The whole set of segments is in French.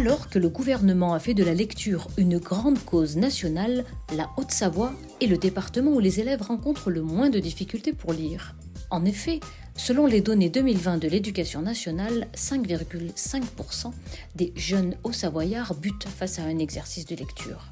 Alors que le gouvernement a fait de la lecture une grande cause nationale, la Haute-Savoie est le département où les élèves rencontrent le moins de difficultés pour lire. En effet, selon les données 2020 de l'éducation nationale, 5,5% des jeunes Haut-Savoyards butent face à un exercice de lecture.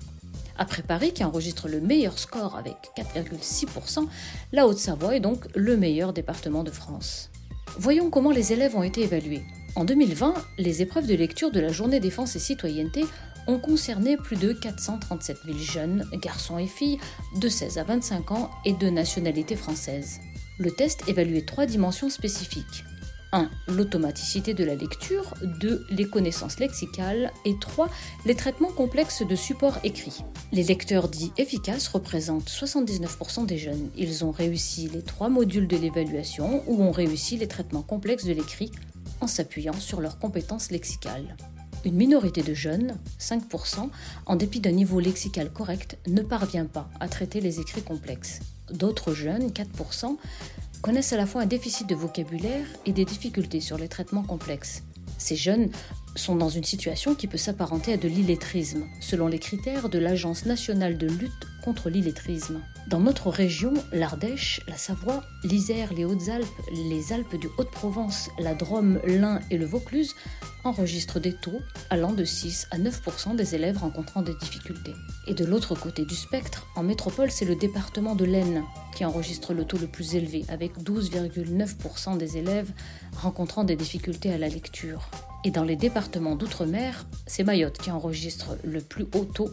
Après Paris, qui enregistre le meilleur score avec 4,6%, la Haute-Savoie est donc le meilleur département de France. Voyons comment les élèves ont été évalués. En 2020, les épreuves de lecture de la Journée défense et citoyenneté ont concerné plus de 437 000 jeunes, garçons et filles, de 16 à 25 ans et de nationalité française. Le test évaluait trois dimensions spécifiques. 1. L'automaticité de la lecture. 2. Les connaissances lexicales. Et 3. Les traitements complexes de support écrit. Les lecteurs dits efficaces représentent 79% des jeunes. Ils ont réussi les trois modules de l'évaluation ou ont réussi les traitements complexes de l'écrit en s'appuyant sur leurs compétences lexicales. Une minorité de jeunes, 5%, en dépit d'un niveau lexical correct, ne parvient pas à traiter les écrits complexes. D'autres jeunes, 4%, connaissent à la fois un déficit de vocabulaire et des difficultés sur les traitements complexes. Ces jeunes sont dans une situation qui peut s'apparenter à de l'illettrisme, selon les critères de l'Agence nationale de lutte l'illettrisme. Dans notre région, l'Ardèche, la Savoie, l'Isère, les Hautes-Alpes, les Alpes du Haute-Provence, la Drôme, l'Ain et le Vaucluse enregistrent des taux allant de 6 à 9 des élèves rencontrant des difficultés. Et de l'autre côté du spectre, en métropole, c'est le département de l'Aisne qui enregistre le taux le plus élevé, avec 12,9 des élèves rencontrant des difficultés à la lecture. Et dans les départements d'outre-mer, c'est Mayotte qui enregistre le plus haut taux.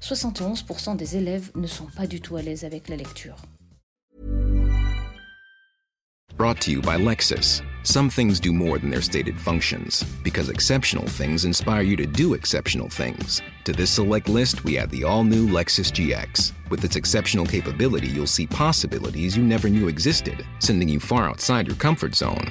71% des élèves ne sont pas du tout à l'aise avec la lecture. Brought to you by Lexus. Some things do more than their stated functions, because exceptional things inspire you to do exceptional things. To this select list, we add the all new Lexus GX. With its exceptional capability, you'll see possibilities you never knew existed, sending you far outside your comfort zone.